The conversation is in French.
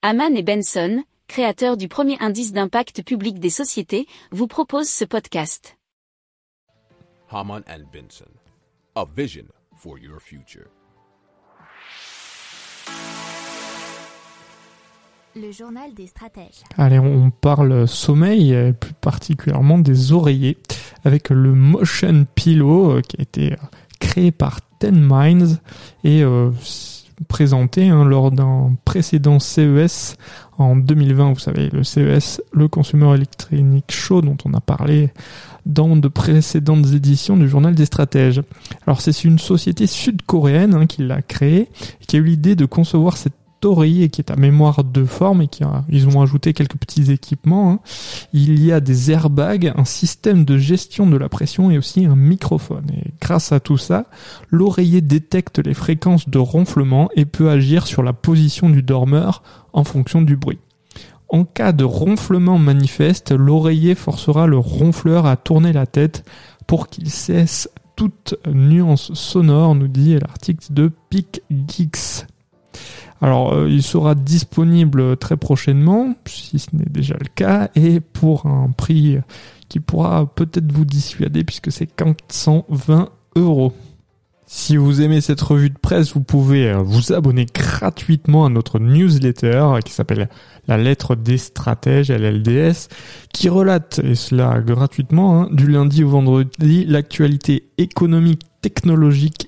Haman et Benson, créateurs du premier indice d'impact public des sociétés, vous proposent ce podcast. Haman and Benson, a vision for your future. Le journal des stratèges. Allez, on parle sommeil, et plus particulièrement des oreillers, avec le Motion Pillow euh, qui a été euh, créé par Ten Minds et euh, présenté hein, lors d'un précédent CES en 2020. Vous savez, le CES, le Consumer Electronic Show dont on a parlé dans de précédentes éditions du journal des stratèges. Alors c'est une société sud-coréenne hein, qui l'a créé, qui a eu l'idée de concevoir cette oreiller qui est à mémoire de forme et qui a, ils ont ajouté quelques petits équipements. Hein. Il y a des airbags, un système de gestion de la pression et aussi un microphone. Et grâce à tout ça, l'oreiller détecte les fréquences de ronflement et peut agir sur la position du dormeur en fonction du bruit. En cas de ronflement manifeste, l'oreiller forcera le ronfleur à tourner la tête pour qu'il cesse toute nuance sonore, nous dit l'article de Peak Geeks. Alors, euh, il sera disponible très prochainement, si ce n'est déjà le cas, et pour un prix qui pourra peut-être vous dissuader puisque c'est 420 euros. Si vous aimez cette revue de presse, vous pouvez euh, vous abonner gratuitement à notre newsletter qui s'appelle La lettre des stratèges, LLDS, qui relate, et cela gratuitement, hein, du lundi au vendredi, l'actualité économique, technologique